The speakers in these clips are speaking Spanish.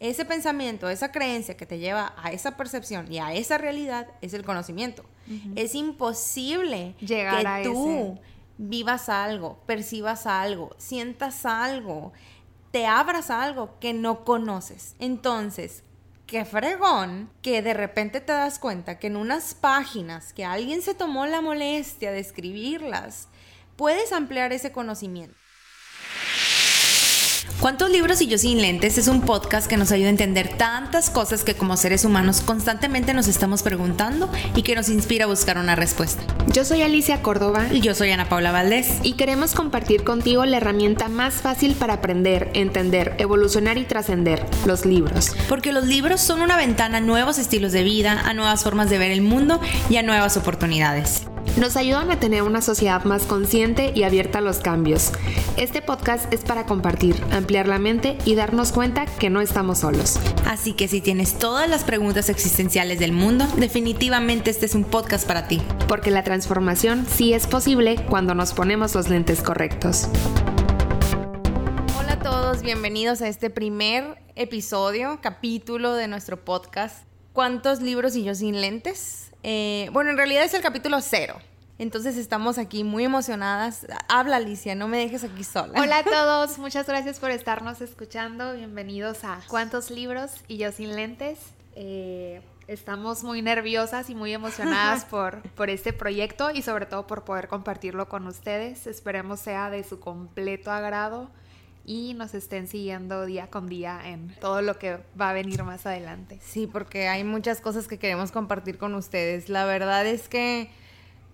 ese pensamiento, esa creencia que te lleva a esa percepción y a esa realidad es el conocimiento. Es imposible Llegar que a tú vivas algo, percibas algo, sientas algo, te abras a algo que no conoces. Entonces, qué fregón que de repente te das cuenta que en unas páginas que alguien se tomó la molestia de escribirlas, puedes ampliar ese conocimiento. ¿Cuántos libros y yo sin lentes? Es un podcast que nos ayuda a entender tantas cosas que como seres humanos constantemente nos estamos preguntando y que nos inspira a buscar una respuesta. Yo soy Alicia Córdoba Y yo soy Ana Paula Valdés. y queremos compartir contigo la herramienta más fácil para aprender, entender, evolucionar y trascender, los libros. Porque los libros son una ventana a nuevos estilos de vida, a nuevas formas de ver el mundo y a nuevas oportunidades. Nos ayudan a tener una sociedad más consciente y abierta a los cambios. Este podcast es para compartir, ampliar la mente y darnos cuenta que no estamos solos. Así que si tienes todas las preguntas existenciales del mundo, definitivamente este es un podcast para ti. Porque la transformación sí es posible cuando nos ponemos los lentes correctos. Hola a todos, bienvenidos a este primer episodio, capítulo de nuestro podcast. ¿Cuántos libros y yo sin lentes? Eh, bueno, en realidad es el capítulo cero. Entonces estamos aquí muy emocionadas. Habla Alicia, no me dejes aquí sola. Hola a todos, muchas gracias por estarnos escuchando. Bienvenidos a ¿Cuántos libros? y yo sin lentes. Eh, estamos muy nerviosas y muy emocionadas por, por este proyecto y sobre todo por poder compartirlo con ustedes. Esperemos sea de su completo agrado y nos estén siguiendo día con día en todo lo que va a venir más adelante. Sí, porque hay muchas cosas que queremos compartir con ustedes. La verdad es que,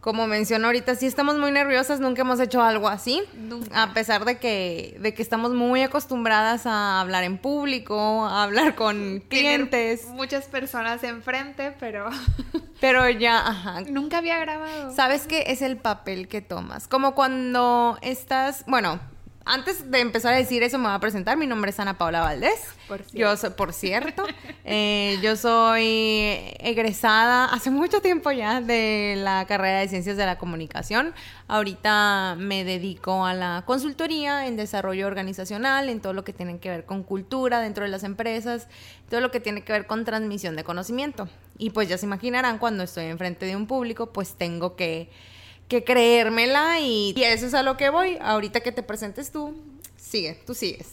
como menciono ahorita, sí estamos muy nerviosas, nunca hemos hecho algo así. Nunca. A pesar de que, de que estamos muy acostumbradas a hablar en público, a hablar con clientes. Tener muchas personas enfrente, pero Pero ya, ajá. nunca había grabado. ¿Sabes qué es el papel que tomas? Como cuando estás, bueno, antes de empezar a decir eso me voy a presentar. Mi nombre es Ana Paula Valdés. Por cierto. Yo soy, por cierto, eh, yo soy egresada hace mucho tiempo ya de la carrera de Ciencias de la Comunicación. Ahorita me dedico a la consultoría en desarrollo organizacional, en todo lo que tiene que ver con cultura dentro de las empresas, todo lo que tiene que ver con transmisión de conocimiento. Y pues ya se imaginarán, cuando estoy enfrente de un público, pues tengo que que creérmela y, y eso es a lo que voy. Ahorita que te presentes tú, sigue, tú sigues.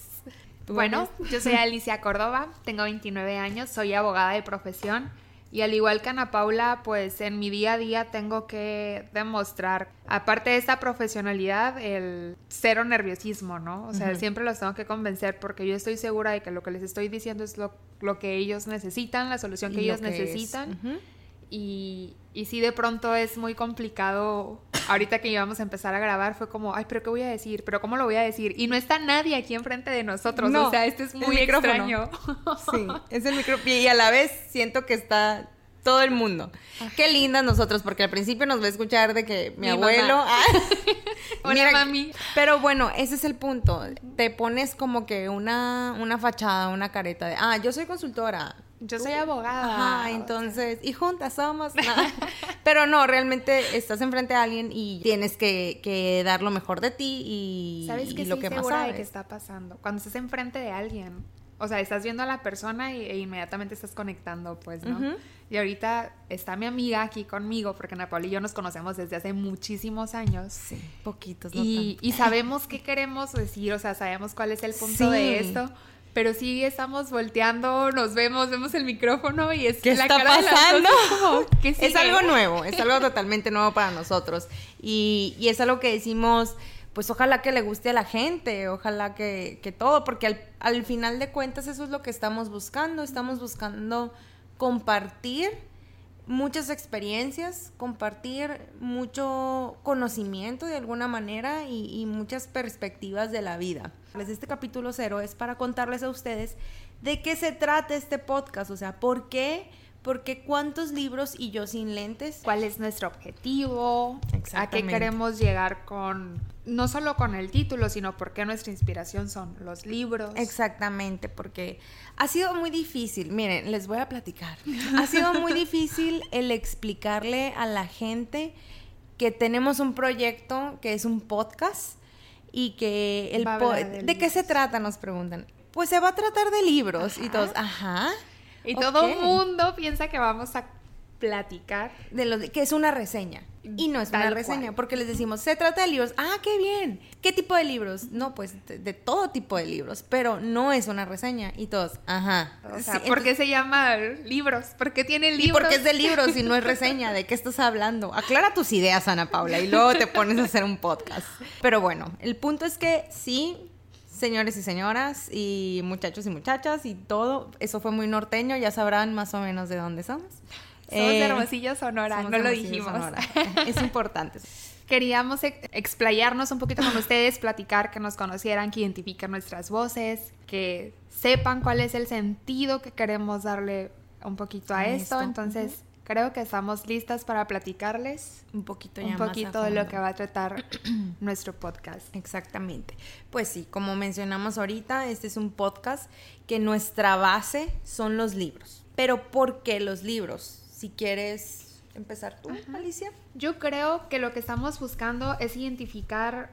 Tú Bueno, eres- yo soy Alicia Córdoba, tengo 29 años, soy abogada de profesión y al igual que Ana Paula, pues en mi día a día tengo que demostrar, aparte de esta profesionalidad, el cero nerviosismo, ¿no? O sea, siempre los tengo que convencer porque yo estoy segura de que lo que les estoy diciendo es lo, lo que ellos necesitan, la solución que y ellos que necesitan. Y, y sí, de pronto es muy complicado. Ahorita que íbamos a empezar a grabar fue como, ay, pero ¿qué voy a decir? ¿Pero cómo lo voy a decir? Y no está nadie aquí enfrente de nosotros. No, o sea, esto es muy micrófono. extraño. Sí, es el micro y a la vez siento que está todo el mundo. Qué lindas nosotros, porque al principio nos va a escuchar de que mi, Mi abuelo. mamá. ah, Hola, mami. Pero bueno, ese es el punto. Te pones como que una, una fachada, una careta de, ah, yo soy consultora. Yo soy abogada. Ajá, entonces, y juntas somos. ¿no? Pero no, realmente estás enfrente de alguien y tienes que, que dar lo mejor de ti y, ¿Sabes y qué lo sí que más segura de sabes. que está pasando? Cuando estás enfrente de alguien, o sea, estás viendo a la persona y, e inmediatamente estás conectando, pues, ¿no? Y ahorita está mi amiga aquí conmigo, porque Ana Paula y yo nos conocemos desde hace muchísimos años. Sí, poquitos, no y, tanto. y sabemos qué queremos decir, o sea, sabemos cuál es el punto de Sí. esto. Pero sí estamos volteando, nos vemos, vemos el micrófono y es ¿Qué la está cara de pasando? es como, ¿qué Es algo nuevo, es algo totalmente nuevo para nosotros. Y, y es algo que decimos, pues ojalá que le guste a la gente, ojalá que, que todo, porque al, al final de cuentas eso es lo que estamos buscando. Estamos buscando compartir muchas experiencias, compartir mucho conocimiento de alguna manera y, y muchas perspectivas de la vida. Este capítulo cero es para contarles a ustedes de qué se trata este podcast, o sea, por qué, porque cuántos libros y yo sin lentes. cuál es nuestro objetivo, a qué queremos llegar con, no solo con el título, sino porque nuestra inspiración son los libros. Exactamente, porque ha sido muy difícil, miren, les voy a platicar, ha sido muy difícil el explicarle a la gente que tenemos un proyecto que es un podcast y que el de de qué se trata nos preguntan. pues se va a tratar de libros. Y todos, ajá. Y todo el mundo piensa que vamos a platicar. De los, que es una reseña. Y no es una reseña, cual. porque les decimos, se trata de libros. Ah, qué bien. ¿Qué tipo de libros? No, pues de, de todo tipo de libros, pero no es una reseña. Y todos, ajá. O sea, Sí, ¿por qué se llama libros? ¿Por qué tiene ¿Y libros? por qué es de libros y no es reseña? ¿De qué estás hablando? Aclara tus ideas, Ana Paula, y luego te pones a hacer un podcast. Pero bueno, el punto es que sí, señores y señoras, y muchachos y muchachas, y todo, eso fue muy norteño, ya sabrán más o menos de dónde somos. Somos de Eh, Hermosillo, Sonora, somos no de lo Hermosillo, dijimos. Sonora. Es importante. Queríamos ex- explayarnos un poquito con ustedes, platicar, que nos conocieran, que identifiquen nuestras voces, que sepan cuál es el sentido que queremos darle un poquito a esto. esto, Entonces, creo que estamos listas para platicarles Un poquito ya un más poquito de lo que va a tratar nuestro podcast. Exactamente. Pues sí, como mencionamos ahorita, este es un podcast que nuestra base son los libros. Pero ¿por qué los libros? Si quieres empezar tú, Alicia. Yo creo que lo que estamos buscando es identificar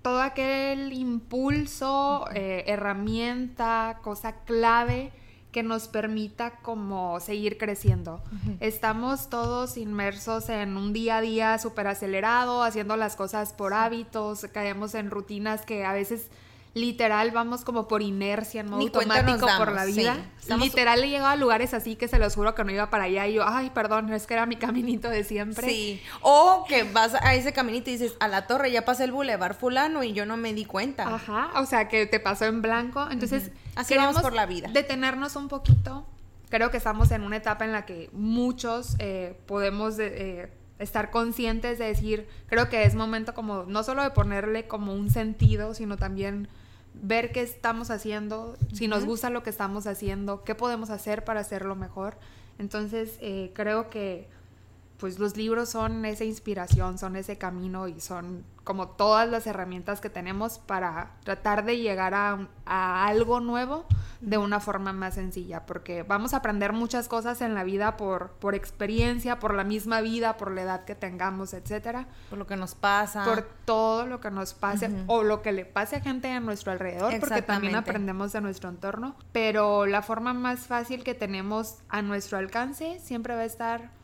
todo aquel impulso, eh, herramienta, cosa clave que nos permita como seguir creciendo. Estamos todos inmersos en un día a día súper acelerado, haciendo las cosas por hábitos, caemos en rutinas que a veces literal vamos como por inercia, en modo Ni automático por la vida. sí. Literal he llegado a lugares así que se los juro que no iba para allá y yo, ay, perdón, es que era mi caminito de siempre. Sí. O que vas a ese caminito y dices, a la torre ya pasé el bulevar fulano y yo no me di cuenta. Ajá, o sea, que te pasó en blanco. Entonces, Así vamos por la vida. Detenernos un poquito. Creo que estamos en una etapa en la que muchos eh, podemos de- eh, estar conscientes de decir, creo que es momento como, no solo de ponerle como un sentido, sino también ver qué estamos haciendo, si nos gusta lo que estamos haciendo, qué podemos hacer para hacerlo mejor. Entonces, eh, creo que pues los libros son esa inspiración, son ese camino y son como todas las herramientas que tenemos para tratar de llegar a, algo nuevo de una forma más sencilla, porque vamos a aprender muchas cosas en la vida por, por experiencia, por la misma vida, por la edad que tengamos, etcétera, Por lo que nos pasa. por todo lo que nos pase o lo que le pase a gente a nuestro alrededor, porque también aprendemos de nuestro entorno, pero la forma más fácil que tenemos a nuestro alcance siempre va a estar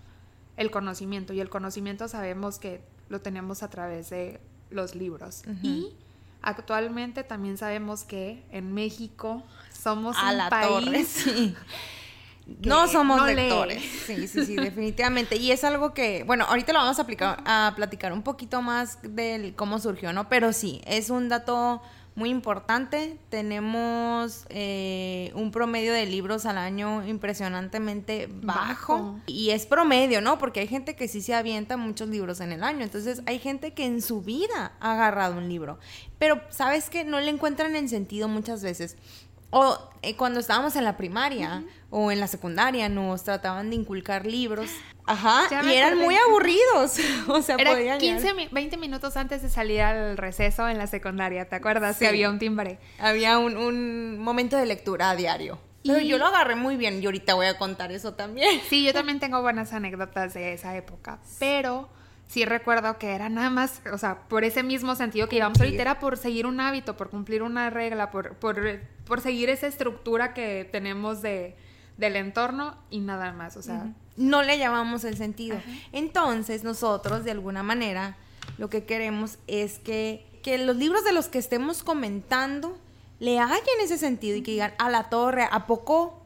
el conocimiento y el conocimiento sabemos que lo tenemos a través de los libros y actualmente también sabemos que en México somos a un la país torre, sí. que No somos no lee. lectores. Sí, sí, sí, definitivamente. Y es algo que, bueno, ahorita lo vamos a, aplicar, a platicar un poquito más del cómo surgió, ¿no? Pero sí, es un dato muy importante. Tenemos eh, un promedio de libros al año impresionantemente bajo. Bajo. Y es promedio, ¿no? Porque hay gente que sí se avienta muchos libros en el año. Entonces hay gente que en su vida ha agarrado un libro. Pero, ¿sabes qué? No le encuentran el sentido muchas veces. O eh, cuando estábamos en la primaria o en la secundaria nos trataban de inculcar libros. Ajá. Ya y eran acordé. muy aburridos. o sea, Era podían 15, mi- 20 minutos antes de salir al receso en la secundaria, ¿te acuerdas? Sí. Que había un timbre. Había un, un momento de lectura a diario. Pero Y- yo lo agarré muy bien y ahorita voy a contar eso también. Sí, yo también tengo buenas anécdotas de esa época, pero sí recuerdo que era nada más, o sea, por ese mismo sentido que íbamos Cumplir. ahorita, era por seguir un hábito, por cumplir una regla, por, por, por seguir esa estructura que tenemos de, del entorno y nada más, o sea, no le llamamos el sentido. Entonces, nosotros, de alguna manera, lo que queremos es que, que los libros de los que estemos comentando le hallen ese sentido y que digan, a la torre, ¿a poco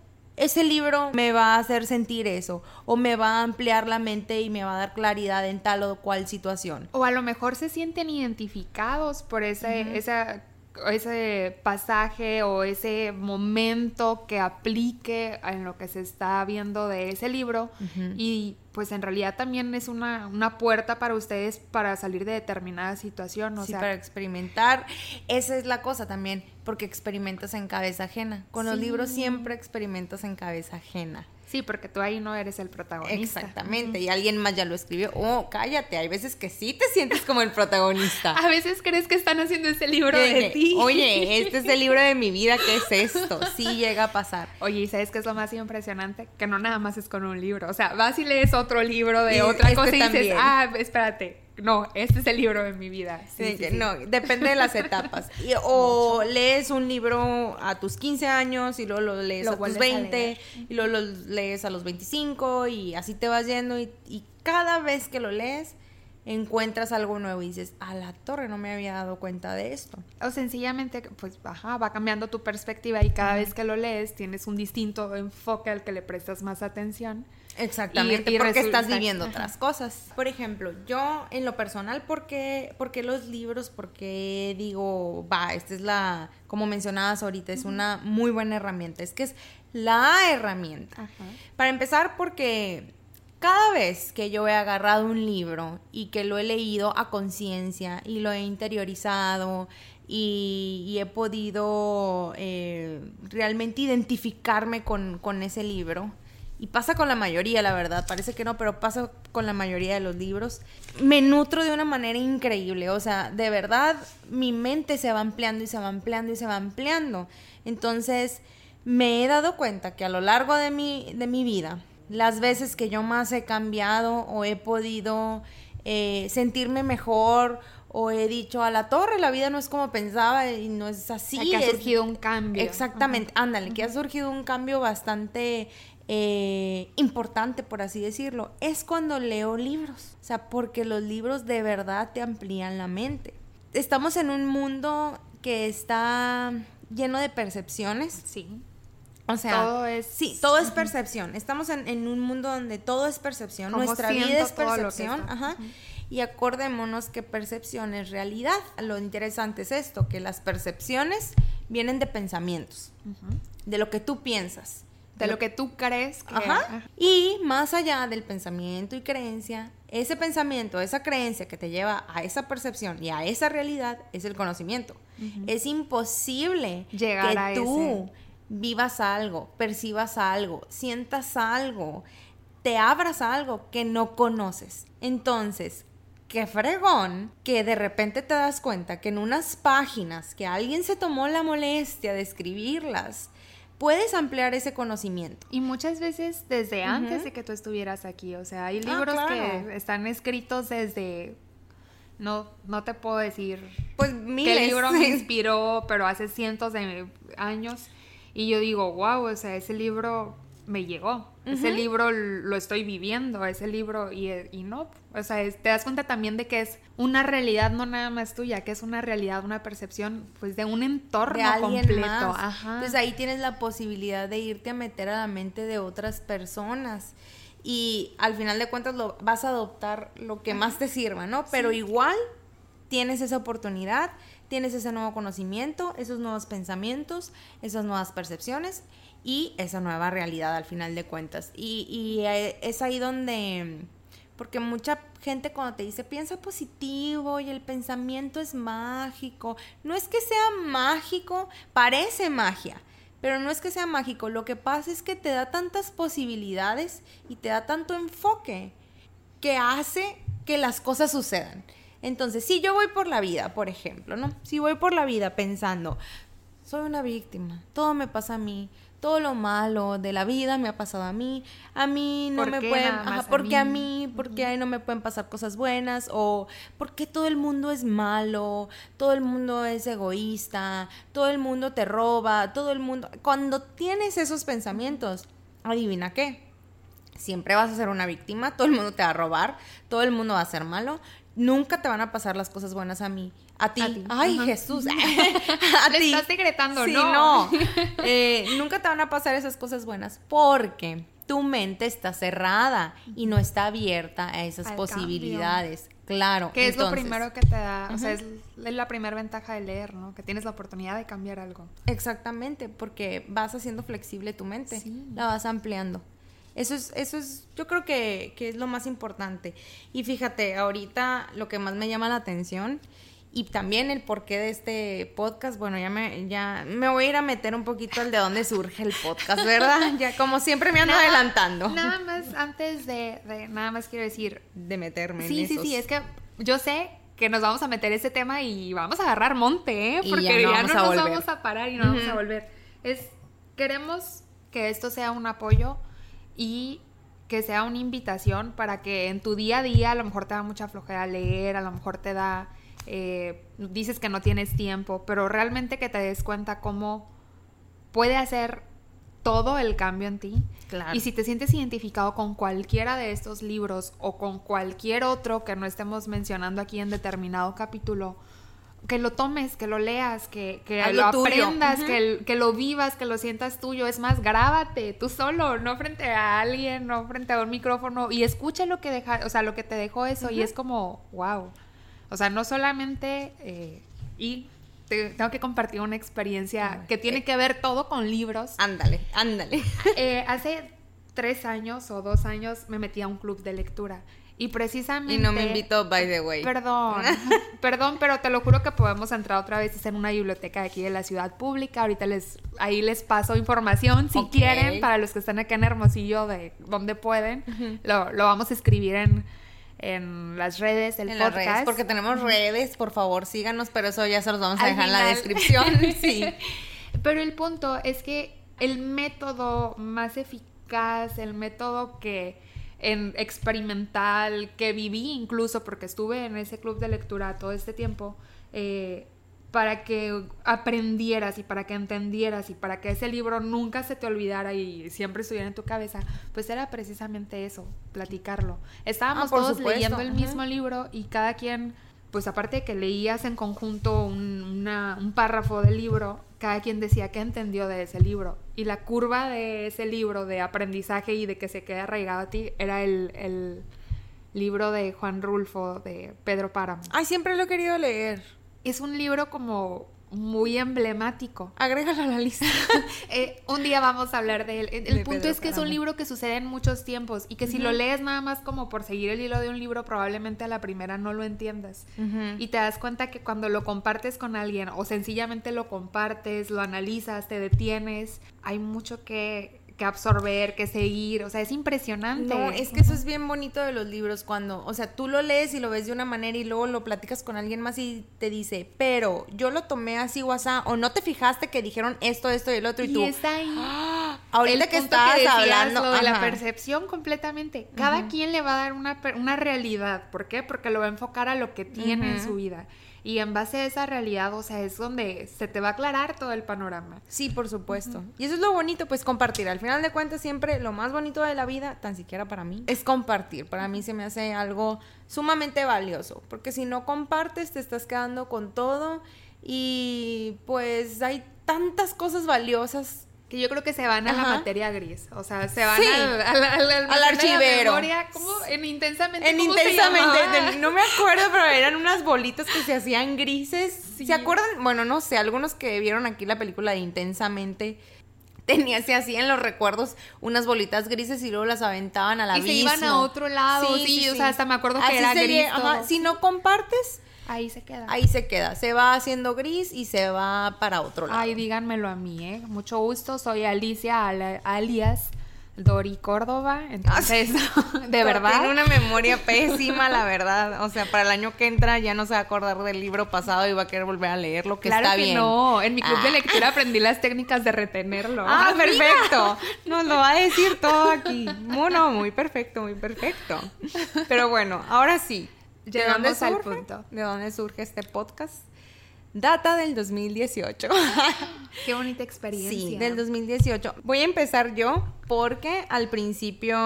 ese libro me va a hacer sentir eso? O me va a ampliar la mente y me va a dar claridad en tal o cual situación. o a lo mejor se sienten identificados por ese, esa- ese pasaje o ese momento que aplique en lo que se está viendo de ese libro y pues en realidad también es una, una puerta para ustedes para salir de determinada situación, o sí, sea, para experimentar. Esa es la cosa también, porque experimentas en cabeza ajena. Con los libros siempre experimentas en cabeza ajena. Sí, porque tú ahí no eres el protagonista. Exactamente, y alguien más ya lo escribió. Oh, cállate, hay veces que sí te sientes como el protagonista. A veces crees que están haciendo ese libro de ti. Oye, este es el libro de mi vida, ¿qué es esto? Sí llega a pasar. Oye, ¿y sabes qué es lo más impresionante? Que no nada más es con un libro. O sea, vas y lees otro libro de Y otra este cosa y dices, ah, espérate, no, este es el libro de mi vida. Sí, No, depende de las etapas. o lees un libro a tus 15 años y luego lo lees a tus 20 y luego lo lees a los 25 y así te vas yendo y, y cada vez que lo lees encuentras algo nuevo y dices, a la torre no me había dado cuenta de esto. O sencillamente, pues, ajá, va cambiando tu perspectiva y cada vez que lo lees tienes un distinto enfoque al que le prestas más atención. Exactamente, porque estás viviendo otras cosas. Por ejemplo, yo en lo personal, ¿por qué, los libros? Porque digo, va, esta es la, como mencionabas ahorita, es una muy buena herramienta. Es que es la herramienta. Para empezar, porque cada vez que yo he agarrado un libro y que lo he leído a conciencia y lo he interiorizado y, he podido eh, realmente identificarme con, con ese libro, y pasa con la mayoría, la verdad, parece que no, pero pasa con la mayoría de los libros, me nutro de una manera increíble, o sea, de verdad mi mente se va ampliando y se va ampliando y se va ampliando. Entonces, me he dado cuenta que a lo largo de mi, de mi vida, las veces que yo más he cambiado o he podido eh, sentirme mejor o he dicho a la torre, la vida no es como pensaba y no es así. que ha surgido un cambio. Exactamente, ándale, que ha surgido un cambio bastante eh, importante, por así decirlo, es cuando leo libros. O sea, porque los libros de verdad te amplían la mente. Estamos en un mundo que está lleno de percepciones. Sí. O sea, todo es... Sí, todo es percepción. Estamos en, un mundo donde todo es percepción. Nuestra vida es percepción. Ajá. Y acordémonos que percepción es realidad. Lo interesante es esto, que las percepciones vienen de pensamientos, de lo que tú piensas. De lo que tú crees que... Ajá. Y más allá del pensamiento y creencia, ese pensamiento, esa creencia que te lleva a esa percepción y a esa realidad es el conocimiento. Es imposible Llegar que a tú vivas algo, percibas algo, sientas algo, te abras a algo que no conoces. Entonces, qué fregón que de repente te das cuenta que en unas páginas que alguien se tomó la molestia de escribirlas, puedes ampliar ese conocimiento. Y muchas veces desde antes de que tú estuvieras aquí, o sea, hay ah, libros que están escritos desde no, no te puedo decir pues miles. qué libro me inspiró, pero hace cientos de años. Y yo digo, wow, o sea, ese libro me llegó. Ese libro lo estoy viviendo, ese libro, y, y no, o sea, te das cuenta también de que es una realidad no nada más tuya, que es una realidad, una percepción, pues de un entorno completo. Ajá. Entonces ahí tienes la posibilidad de irte a meter a la mente de otras personas y al final de cuentas lo, vas a adoptar lo que más te sirva, ¿no? Pero igual tienes esa oportunidad tienes ese nuevo conocimiento, esos nuevos pensamientos, esas nuevas percepciones y esa nueva realidad al final de cuentas. Y, eh, es ahí donde, porque mucha gente cuando te dice piensa positivo y el pensamiento es mágico, no es que sea mágico, parece magia. Pero no es que sea mágico, lo que pasa es que te da tantas posibilidades y te da tanto enfoque que hace que las cosas sucedan. Entonces, si yo voy por la vida, por ejemplo, ¿no? Si voy por la vida pensando, soy una víctima, todo me pasa a mí, todo lo malo de la vida me ha pasado a mí, a mí no me pueden, ajá, porque a mí, porque ahí no me pueden pasar cosas buenas o porque todo el mundo es malo, todo el mundo es egoísta, todo el mundo te roba, todo el mundo, cuando tienes esos pensamientos, adivina qué, siempre vas a ser una víctima, todo el mundo te va a robar, todo el mundo va a ser malo, nunca te van a pasar las cosas buenas a mí. A ti. Ay, Jesús. a Le estás decretando, sí, no. Eh, nunca te van a pasar esas cosas buenas porque tu mente está cerrada y no está abierta a esas posibilidades. Claro. Que es lo primero que te da, o sea, es la primera ventaja de leer, ¿no? Que tienes la oportunidad de cambiar algo. Exactamente, porque vas haciendo flexible tu mente, la vas ampliando. Eso es, eso es, yo creo que, es lo más importante. Y fíjate, ahorita lo que más me llama la atención y también el porqué de este podcast, bueno, ya me, ya me voy a ir a meter un poquito al de dónde surge el podcast, ¿verdad? ya como siempre me ando adelantando. Nada más, antes de, nada más quiero decir. De meterme sí, en Sí, sí, sí, es que yo sé que nos vamos a meter ese tema y vamos a agarrar monte, ¿eh? Porque ya no, nos vamos a parar y no vamos a volver. Es, queremos que esto sea un apoyo y que sea una invitación para que en tu día a día a lo mejor te da mucha flojera leer, a lo mejor te da, eh, dices que no tienes tiempo, pero realmente que te des cuenta cómo puede hacer todo el cambio en ti. Claro. Y si te sientes identificado con cualquiera de estos libros o con cualquier otro que no estemos mencionando aquí en determinado capítulo, que lo tomes, que lo leas, que, que lo aprendas, que, que lo vivas, que lo sientas tuyo. Es más, grábate tú solo, no frente a alguien, no frente a un micrófono y escucha lo que deja, o sea, lo que te dejó eso y es como, wow. O sea, no solamente eh, y te- tengo que compartir una experiencia que tiene eh. que ver todo con libros. Ándale, ándale. Eh, hace tres años o dos años me metí a un club de lectura y precisamente Y no me invitó, by the way. Perdón, perdón, pero te lo juro que podemos entrar otra vez es en una biblioteca de aquí de la ciudad pública. Ahorita les, ahí les paso información si quieren, para los que están acá en Hermosillo, de donde pueden. lo, lo vamos a escribir en, en las redes del en las podcast. redes, porque tenemos redes, por favor, síganos, pero eso ya se los vamos a Al dejar en la descripción. Sí. Pero el punto es que el método más eficaz, el método que en experimental, que viví incluso porque estuve en ese club de lectura todo este tiempo, eh, para que aprendieras y para que entendieras y para que ese libro nunca se te olvidara y siempre estuviera en tu cabeza, pues era precisamente eso, platicarlo. Estábamos Ah, todos supuesto, leyendo el ajá. mismo libro y cada quien, pues aparte de que leías en conjunto un, una- un párrafo del libro, cada quien decía qué entendió de ese libro. Y la curva de ese libro de aprendizaje y de que se quede arraigado a ti era el, el libro de Juan Rulfo, de Pedro Páramo. Ay, siempre lo he querido leer. Es un libro como muy emblemático. Agrégalo a la lista. Eh, un día vamos a hablar de él. El, el De punto Pedro es que es un libro que sucede en muchos tiempos y que si lo lees nada más como por seguir el hilo de un libro, probablemente a la primera no lo entiendas. Y te das cuenta que cuando lo compartes con alguien o sencillamente lo compartes, lo analizas, te detienes, hay mucho que, que absorber, que seguir. O sea, es impresionante. No, es que eso es bien bonito de los libros cuando, o sea, tú lo lees y lo ves de una manera y luego lo platicas con alguien más y te dice, pero yo lo tomé así o así, o no te fijaste que dijeron esto, esto y el otro y, Y tú. está ahí. "Ah, ahorita El que decías, hablando lo de la percepción completamente. Cada quien le va a dar una, una realidad. ¿Por qué? Porque lo va a enfocar a lo que tiene en su vida. Y en base a esa realidad, o sea, es donde se te va a aclarar todo el panorama. Sí, por supuesto. Y eso es lo bonito, pues compartir. Al final de cuentas, siempre lo más bonito de la vida, tan siquiera para mí, es compartir. Para mí se me hace algo sumamente valioso, porque si no compartes, te estás quedando con todo y pues hay tantas cosas valiosas. Que yo creo que se van a la materia gris. O sea, se van Sí. al, al, al, al la archivero. memoria. ¿Cómo? En intensamente. En ¿cómo se intensamente, no me acuerdo, pero eran unas bolitas que se hacían grises. Sí. ¿Se acuerdan? Bueno, no sé, algunos que vieron aquí la película de Intensamente. Tenía, se hacían los recuerdos unas bolitas grises y luego las aventaban al Y abismo. se iban a otro lado, sí, o sea, hasta me acuerdo que Así era gris ajá. Si no compartes, Ahí se queda. ahí se queda. Se va haciendo gris y se va para otro lado. Ay, díganmelo a mí, ¿eh? Mucho gusto, soy Alicia, alias Dori Córdoba. Entonces, de verdad. Tiene una memoria pésima, la verdad. O sea, para el año que entra ya no se va a acordar del libro pasado y va a querer volver a leerlo, que claro está que bien. no. En mi club de Ah. lectura aprendí las técnicas de retenerlo. Ah, perfecto. Nos lo va a decir todo aquí. Bueno, muy perfecto, muy perfecto. Pero bueno, ahora sí. ¿De Llegamos dónde al surge? punto. ¿De dónde surge este podcast? Data del 2018. Qué bonita experiencia. Sí, del 2018. Voy a empezar yo porque al principio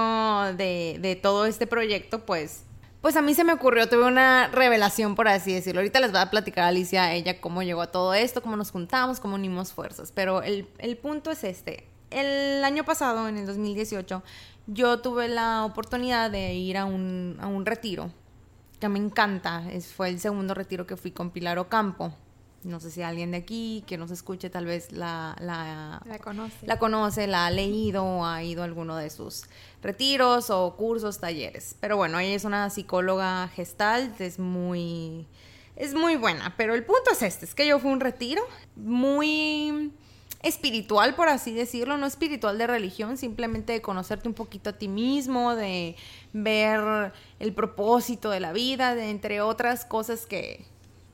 de, de todo este proyecto, pues, pues a mí se me ocurrió, tuve una revelación, por así decirlo. Ahorita les va a platicar a Alicia ella cómo llegó a todo esto, cómo nos juntamos, cómo unimos fuerzas. Pero el, el punto es este. El año pasado, en el 2018, yo tuve la oportunidad de ir a un, a un retiro que me encanta. Es, fue el segundo retiro que fui con Pilar Ocampo. No sé si alguien de aquí que nos escuche tal vez la, la, La conoce. la conoce, la ha leído o ha ido a alguno de sus retiros o cursos, talleres. Pero bueno, ella es una psicóloga gestalt, es muy, es muy buena. Pero el punto es este, es que yo fui a un retiro muy espiritual, por así decirlo, no espiritual de religión, simplemente de conocerte un poquito a ti mismo, de ver el propósito de la vida, de entre otras cosas que,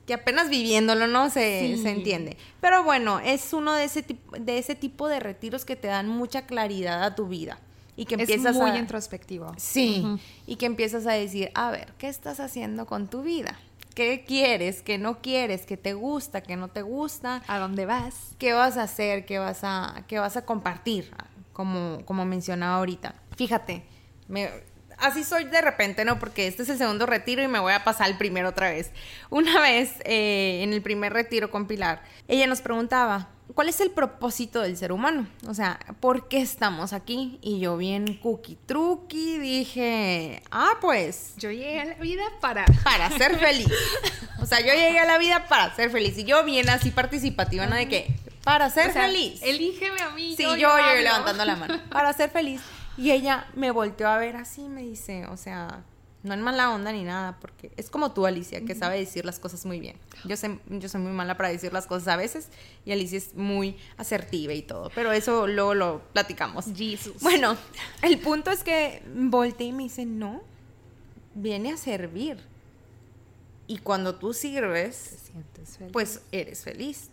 que apenas viviéndolo, ¿no? Se, Sí. se entiende. Pero bueno, es uno de ese, tipo, de ese tipo de retiros que te dan mucha claridad a tu vida. y que es empiezas muy a... introspectivo. Sí, y que empiezas a decir, a ver, ¿qué estás haciendo con tu vida? ¿Qué quieres? ¿Qué no quieres? ¿Qué te gusta? ¿Qué no te gusta? ¿A dónde vas? ¿Qué vas a hacer? ¿Qué vas a, qué vas a compartir? Como, como mencionaba ahorita. Fíjate, me, así soy de repente, ¿no? Porque este es el segundo retiro y me voy a pasar el primero otra vez. Una vez, eh, en el primer retiro con Pilar, ella nos preguntaba, ¿cuál es el propósito del ser humano? O sea, ¿por qué estamos aquí? Y yo bien cookie truqui dije, ah, pues... Yo llegué a la vida para... Para ser feliz. O sea, yo llegué a la vida para ser feliz. Y yo bien así participativa, ¿no? De que, para ser o sea, feliz. Elígeme a mí. Sí, yo, yo, yo levantando la mano. Para ser feliz. Y ella me volteó a ver así, me dice, o sea, no en mala onda ni nada, porque es como tú, Alicia, que sabe decir las cosas muy bien. Yo, sé, yo soy muy mala para decir las cosas a veces y Alicia es muy asertiva y todo, pero eso luego lo platicamos. Jesus. Bueno, el punto es que volteé y me dice, no, viene a servir. Y cuando tú sirves, pues eres feliz.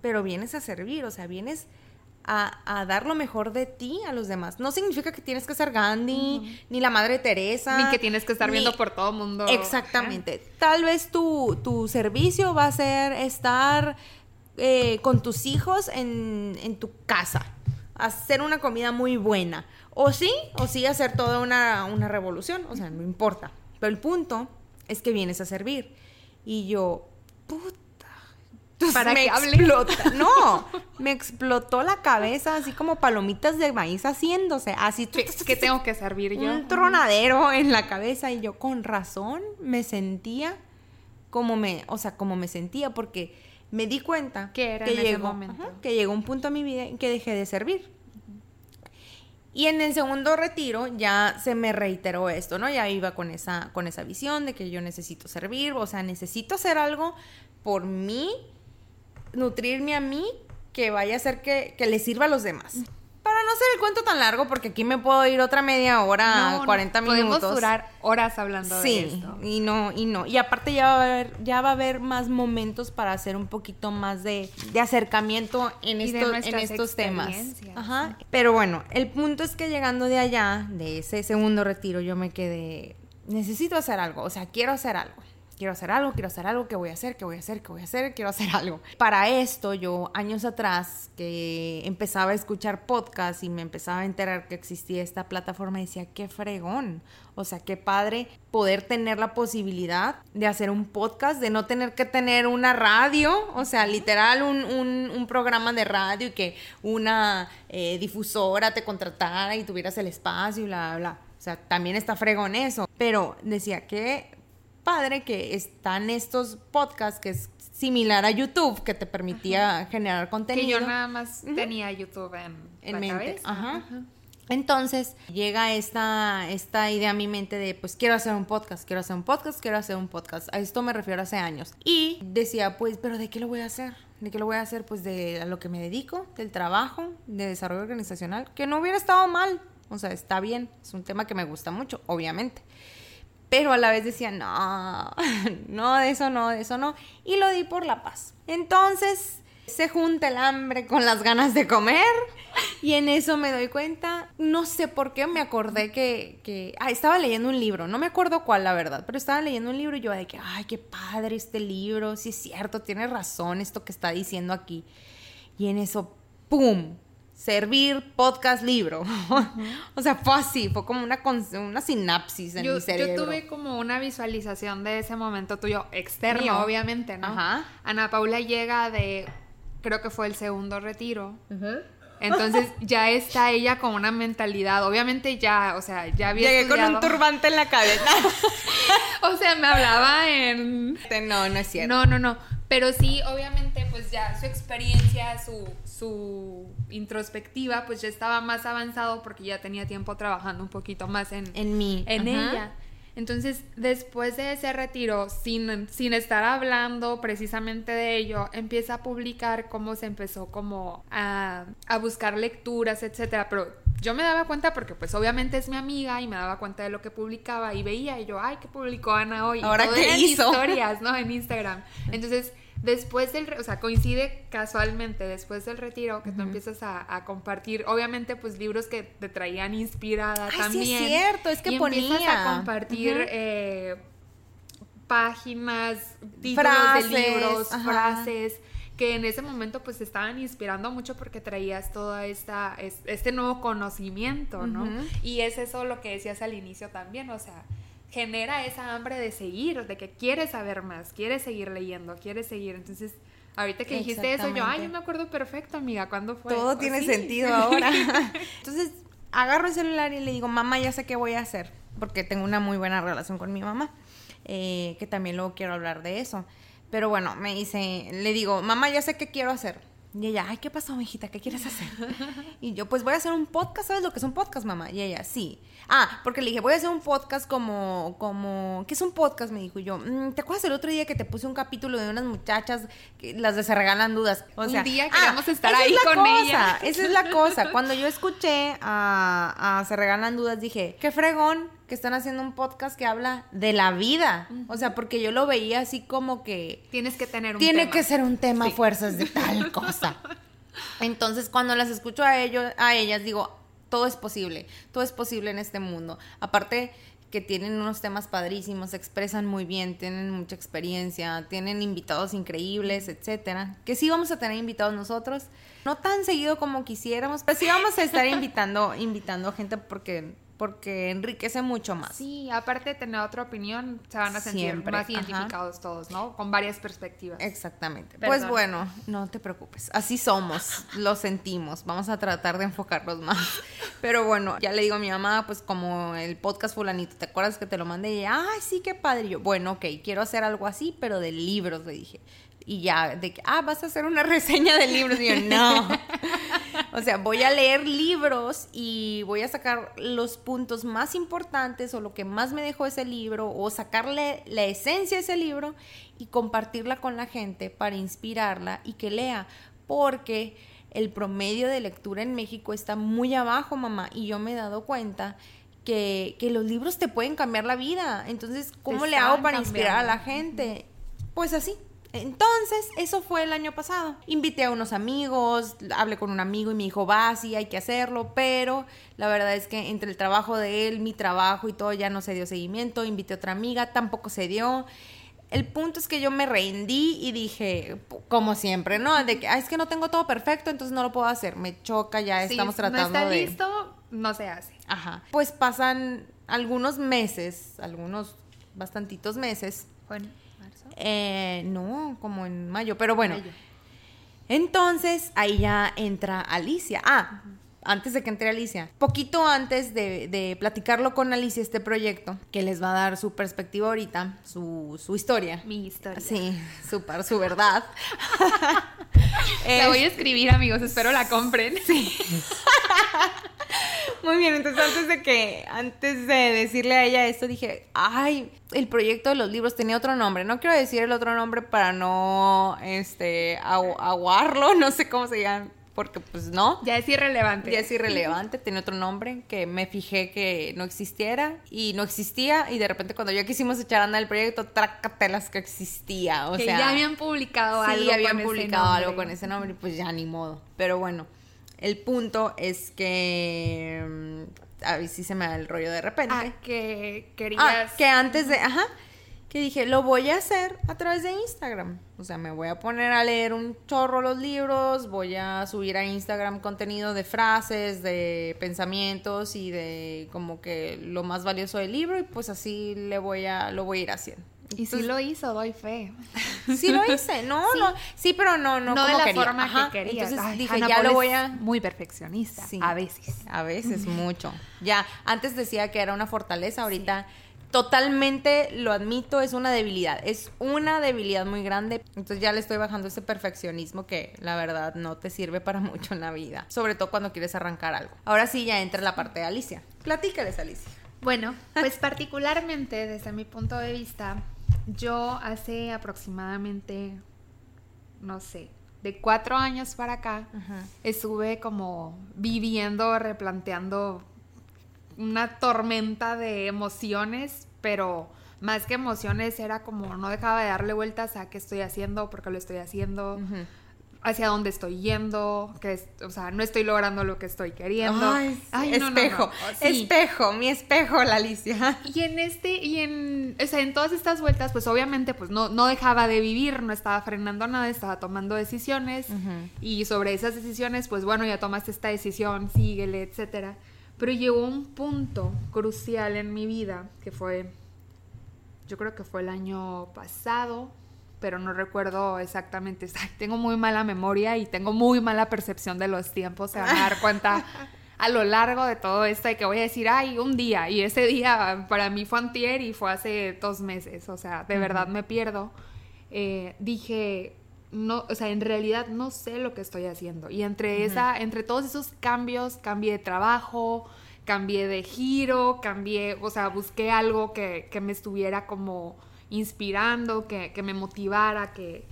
Pero vienes a servir, o sea, vienes a, a dar lo mejor de ti a los demás. No significa que tienes que ser Gandhi, ni la Madre Teresa. Ni que tienes que estar ni- viendo por todo mundo. Exactamente. Tal vez tu, tu servicio va a ser estar eh, con tus hijos en, en tu casa, hacer una comida muy buena. O sí, o sí hacer toda una, una revolución, o sea, no importa. Pero el punto es que vienes a servir. Y yo, puta. Entonces Para me que hable. explota. No, me explotó la cabeza así como palomitas de maíz haciéndose. Así. ¿Qué, qué tengo que servir yo? Un tronadero en la cabeza y yo con razón me sentía como me, o sea, como me sentía porque me di cuenta Que era en ese llegó, momento. ajá, que llegó un punto en mi vida en que dejé de servir. Y en el segundo retiro ya se me reiteró esto, ¿no? Ya iba con esa, con esa visión de que yo necesito servir, o sea, necesito hacer algo por mí, nutrirme a mí, que vaya a hacer que, que le sirva a los demás. Para no hacer el cuento tan largo, porque aquí me puedo ir otra media hora, No, no, 40 minutos. Podemos durar horas hablando de Sí, esto. y no, y no. Y aparte ya va a haber, ya va a haber más momentos para hacer un poquito más de, de acercamiento en, de estos, en estos temas. Ajá. Pero bueno, el punto es que llegando de allá, de ese segundo retiro, yo me quedé, necesito hacer algo, o sea, quiero hacer algo. Quiero hacer algo, quiero hacer algo, ¿qué voy a hacer? ¿Qué voy a hacer? ¿Qué voy a hacer? Quiero hacer algo. Para esto, yo años atrás, que empezaba a escuchar podcasts y me empezaba a enterar que existía esta plataforma, decía, qué fregón. O sea, qué padre poder tener la posibilidad de hacer un podcast, de no tener que tener una radio, o sea, literal un, un- un programa de radio y que una eh, difusora te contratara y tuvieras el espacio y bla, bla, bla. O sea, también está fregón eso. Pero decía que padre que están estos podcasts que es similar a YouTube, que te permitía generar Que contenido yo nada más tenía YouTube en, en la mente. cabeza. Ajá. Entonces llega esta, esta idea a mi mente de, pues quiero hacer un podcast, quiero hacer un podcast, quiero hacer un podcast. A esto me refiero hace años. Y decía, pues, pero ¿de qué lo voy a hacer? ¿De qué lo voy a hacer? Pues de a lo que me dedico, del trabajo, de desarrollo organizacional, que no hubiera estado mal. O sea, está bien, es un tema que me gusta mucho, obviamente. Pero a la vez decía, no, no, de eso no, de eso no. Y lo di por la paz. Entonces se junta el hambre con las ganas de comer. Y en eso me doy cuenta, no sé por qué me acordé que, que ah, estaba leyendo un libro, no me acuerdo cuál la verdad, pero estaba leyendo un libro y yo de que, ay, qué padre este libro, sí es cierto, tiene razón esto que está diciendo aquí. Y en eso, ¡pum! Servir, podcast, libro. o sea, fue así, fue como una, una sinapsis en Yo, mi cerebro. yo tuve como una visualización de ese momento tuyo, externo, Mío. obviamente, ¿no? Ajá. Ana Paula llega de, creo que fue el segundo retiro. Entonces ya está ella con una mentalidad, obviamente ya, o sea, ya había Llegué con un turbante en la cabeza. O sea, me hablaba en no, no es cierto. No, no, no. Pero sí, obviamente, pues ya su experiencia, su, su introspectiva, pues ya estaba más avanzado porque ya tenía tiempo trabajando un poquito más en, En mí. en ajá. ella. Entonces, después de ese retiro, sin, sin estar hablando precisamente de ello, empieza a publicar cómo se empezó como a, a buscar lecturas, etcétera. Pero yo me daba cuenta porque pues obviamente es mi amiga y me daba cuenta de lo que publicaba y veía y yo, ay, ¿qué publicó Ana hoy? ¿Ahora qué hizo? historias, ¿no? En Instagram. Entonces después del, o sea, coincide casualmente después del retiro que tú empiezas a, compartir, obviamente, pues libros que te traían inspirada también. Sí es cierto, es que y ponía. Empiezas a compartir eh, páginas, títulos de libros, frases que en ese momento pues estaban inspirando mucho porque traías todo esta, este nuevo conocimiento, ¿no? Y es eso lo que decías al inicio también, o sea, genera esa hambre de seguir, de que quieres saber más, quieres seguir leyendo, quieres seguir. Entonces, ahorita que dijiste eso, yo, ay, yo me acuerdo perfecto, amiga, ¿cuándo fue? Todo tiene sentido ahora. Entonces, agarro el celular y le digo, mamá, ya sé qué voy a hacer, porque tengo una muy buena relación con mi mamá, eh, que también luego quiero hablar de eso. Pero bueno, me dice, le digo, mamá, ya sé qué quiero hacer. Y ella, ay, ¿qué pasó, mijita? ¿Qué quieres hacer? Y yo, pues voy a hacer un podcast, ¿sabes lo que es un podcast, mamá? Y ella, sí. Ah, porque le dije, voy a hacer un podcast como, como, ¿qué es un podcast? Me dijo yo, mm, ¿te acuerdas el otro día que te puse un capítulo de unas muchachas, que las de Se Regalan Dudas? O sea, un día queremos ah, estar ahí con ella. Esa es la cosa. Cuando yo escuché a, a Se Regalan Dudas, dije, qué fregón que están haciendo un podcast que habla de la vida. O sea, porque yo lo veía así como que... Tienes que tener un Tiene que ser un tema fuerzas de tal cosa. Entonces, cuando las escucho a ellos, a ellas, digo, todo es posible, todo es posible en este mundo. Aparte que tienen unos temas padrísimos, se expresan muy bien, tienen mucha experiencia, tienen invitados increíbles, etcétera. Que sí vamos a tener invitados nosotros, no tan seguido como quisiéramos, pero sí vamos a estar invitando, invitando gente porque porque enriquece mucho más. Sí, aparte de tener otra opinión, se van a sentir más identificados todos, ¿no? Con varias perspectivas. Exactamente. Pues bueno, no te preocupes, así somos, lo sentimos, vamos a tratar de enfocarnos más. Pero bueno, ya le digo a mi mamá, pues como el podcast fulanito, ¿te acuerdas que te lo mandé? Y ella, ay, sí, qué padre. yo, bueno, ok, quiero hacer algo así, pero de libros, le dije y ya, de que, ah, vas a hacer una reseña de libros. Y yo, no. O sea, voy a leer libros y voy a sacar los puntos más importantes o lo que más me dejó ese libro o sacarle la esencia de ese libro y compartirla con la gente para inspirarla y que lea. Porque el promedio de lectura en México está muy abajo, mamá. Y yo me he dado cuenta que, que los libros te pueden cambiar la vida. Entonces, ¿cómo le hago para inspirar a la gente? Pues así, entonces, eso fue el año pasado. Invité a unos amigos, hablé con un amigo y me dijo, va, sí, hay que hacerlo, pero la verdad es que entre el trabajo de él, mi trabajo y todo ya no se dio seguimiento. Invité a otra amiga, tampoco se dio. El punto es que yo me rendí y dije, como siempre, ¿no? De que, es que no tengo todo perfecto, entonces no lo puedo hacer. Me choca, ya estamos tratando no está de... listo, no se hace. Ajá. Pues pasan algunos meses, algunos bastantitos meses. Bueno eh, no, como en mayo, pero bueno. Entonces ahí ya entra Alicia. Ah, antes de que entre Alicia, poquito antes de, platicarlo con Alicia este proyecto, que les va a dar su perspectiva ahorita, su, su historia. Mi historia. Sí, su, su verdad. la voy a escribir, amigos, espero la compren. Sí. Muy bien, entonces antes de que, antes de decirle a ella esto, dije, ay, el proyecto de los libros tenía otro nombre. No quiero decir el otro nombre para no, este, aguarlo, no sé cómo se llama porque pues no. Ya es irrelevante. Ya es irrelevante, tiene otro nombre que me fijé que no existiera y no existía y de repente cuando ya quisimos echar a andar el proyecto, trácatelas que existía, o que sea. ya habían publicado algo. Sí, habían publicado algo con ese nombre y pues ya ni modo. Pero bueno, el punto es que... A ver si se me da el rollo de repente. Ah, que querías... Ah, que antes de... Ajá que dije, lo voy a hacer a través de Instagram. O sea, me voy a poner a leer un chorro los libros, voy a subir a Instagram contenido de frases, de pensamientos y de como que lo más valioso del libro y pues así le voy a lo voy a ir haciendo. Y sí lo hizo, doy fe. Sí lo hice, no, sí. no, sí, pero no, no, no de la forma que quería. Entonces dije, ya lo voy a muy perfeccionista, sí, a veces. A veces mucho. Ya antes decía que era una fortaleza, ahorita totalmente lo admito, es una debilidad, es una debilidad muy grande. Entonces ya le estoy bajando ese perfeccionismo que la verdad no te sirve para mucho en la vida, sobre todo cuando quieres arrancar algo. Ahora sí ya entra la parte de Alicia. Platícales, Alicia. Bueno, pues particularmente desde mi punto de vista, yo hace aproximadamente, no sé, de cuatro años para acá, estuve como viviendo, replanteando una tormenta de emociones, pero más que emociones era como no dejaba de darle vueltas a qué estoy haciendo, por qué lo estoy haciendo, hacia dónde estoy yendo, que o sea, no estoy logrando lo que estoy queriendo. Ay, espejo, espejo, mi espejo, la Alicia. Y en este, y en, o sea, en todas estas vueltas, pues obviamente, pues no, no dejaba de vivir, no estaba frenando nada, estaba tomando decisiones, y sobre esas decisiones, pues bueno, ya tomaste esta decisión, síguele, etcétera. Pero llegó un punto crucial en mi vida, que fue yo creo que fue el año pasado, pero no recuerdo exactamente. Tengo muy mala memoria y tengo muy mala percepción de los tiempos. Se van a dar cuenta a lo largo de todo esto y que voy a decir, ay, un día. Y ese día para mí fue antier y fue hace dos meses. O sea, de verdad me pierdo. Eh, dije, no, o sea, en realidad no sé lo que estoy haciendo. Y entre esa, entre todos esos cambios, cambié de trabajo, cambié de giro, cambié, o sea, busqué algo que, me estuviera como inspirando, que, me motivara, que,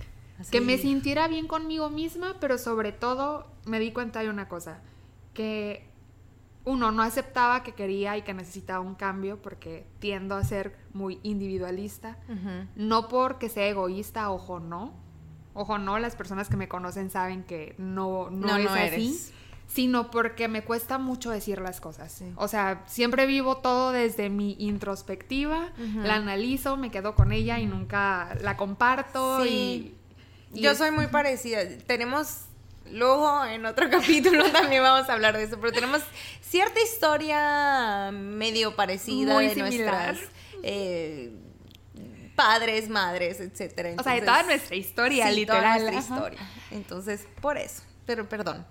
que me sintiera bien conmigo misma, pero sobre todo me di cuenta de una cosa, que uno no aceptaba que quería y que necesitaba un cambio porque tiendo a ser muy individualista, no porque sea egoísta, ojo no, ojo no, las personas que me conocen saben que no, no, es así sino porque me cuesta mucho decir las cosas. O sea, siempre vivo todo desde mi introspectiva, la analizo, me quedo con ella y nunca la comparto. Y, Yo soy muy parecida. Tenemos luego en otro capítulo también vamos a hablar de eso, pero tenemos cierta historia medio parecida de nuestras eh, padres, madres, etcétera. o sea, de toda nuestra historia, literal. Toda nuestra historia. Entonces, por eso. Pero perdón.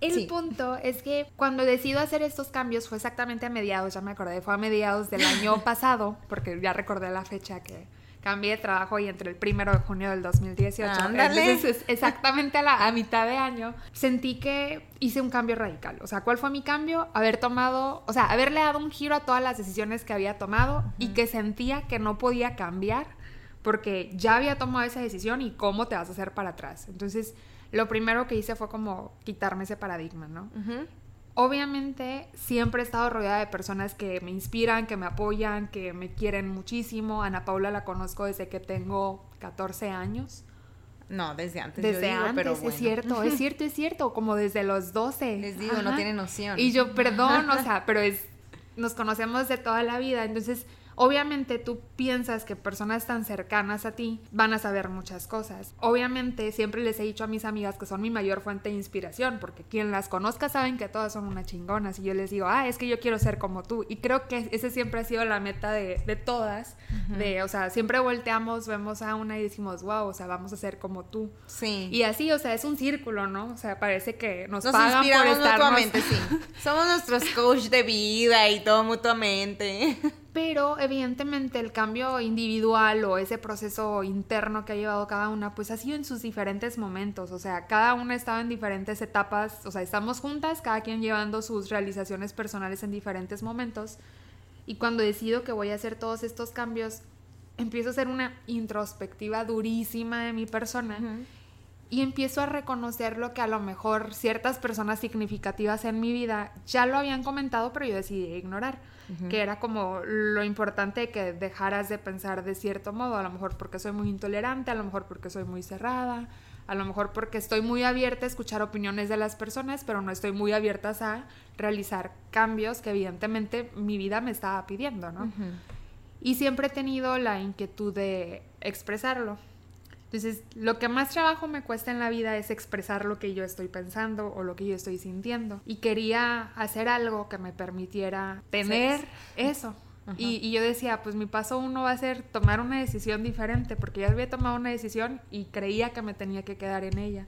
El punto es que cuando decido hacer estos cambios fue exactamente a mediados, ya me acordé, fue a mediados del año pasado, porque ya recordé la fecha que cambié de trabajo y entre el primero de junio del 2018, entonces exactamente a la mitad de año, sentí que hice un cambio radical. O sea, ¿cuál fue mi cambio? Haber tomado, o sea, haberle dado un giro a todas las decisiones que había tomado y que sentía que no podía cambiar porque ya había tomado esa decisión y cómo te vas a hacer para atrás. Entonces, lo primero que hice fue como quitarme ese paradigma, ¿no? Obviamente siempre he estado rodeada de personas que me inspiran, que me apoyan, que me quieren muchísimo. Ana Paula la conozco desde que tengo 14 años. No, desde antes. Desde antes, pero es cierto, es cierto, es cierto, como desde los 12. Les digo, no tiene noción. Y yo, perdón, o sea, pero es, nos conocemos de toda la vida, entonces Obviamente tú piensas que personas tan cercanas a ti van a saber muchas cosas. Obviamente siempre les he dicho a mis amigas que son mi mayor fuente de inspiración, porque quien las conozca saben que todas son unas chingonas y yo les digo, ah, es que yo quiero ser como tú. Y creo que ese siempre ha sido la meta de, todas, de, o sea, siempre volteamos, vemos a una y decimos, wow, o sea, vamos a ser como tú. Sí. Y así, o sea, es un círculo, ¿no? O sea, parece que nos, pagan por estar mutuamente, sí. Somos nuestros coach de vida y todo mutuamente. pero evidentemente el cambio individual o ese proceso interno que ha llevado cada una, pues ha sido en sus diferentes momentos, o sea, cada una estaba en diferentes etapas, o sea, estamos juntas, cada quien llevando sus realizaciones personales en diferentes momentos, y cuando decido que voy a hacer todos estos cambios, empiezo a hacer una introspectiva durísima de mi persona. Y empiezo a reconocer lo que a lo mejor ciertas personas significativas en mi vida ya lo habían comentado, pero yo decidí ignorar que era como lo importante que dejaras de pensar de cierto modo, a lo mejor porque soy muy intolerante, a lo mejor porque soy muy cerrada, a lo mejor porque estoy muy abierta a escuchar opiniones de las personas, pero no estoy muy abierta a realizar cambios que evidentemente mi vida me estaba pidiendo, ¿no? Y siempre he tenido la inquietud de expresarlo. Entonces, lo que más trabajo me cuesta en la vida es expresar lo que yo estoy pensando o lo que yo estoy sintiendo. Y quería hacer algo que me permitiera tener eso. Y, yo decía, pues mi paso uno va a ser tomar una decisión diferente, porque ya había tomado una decisión y creía que me tenía que quedar en ella.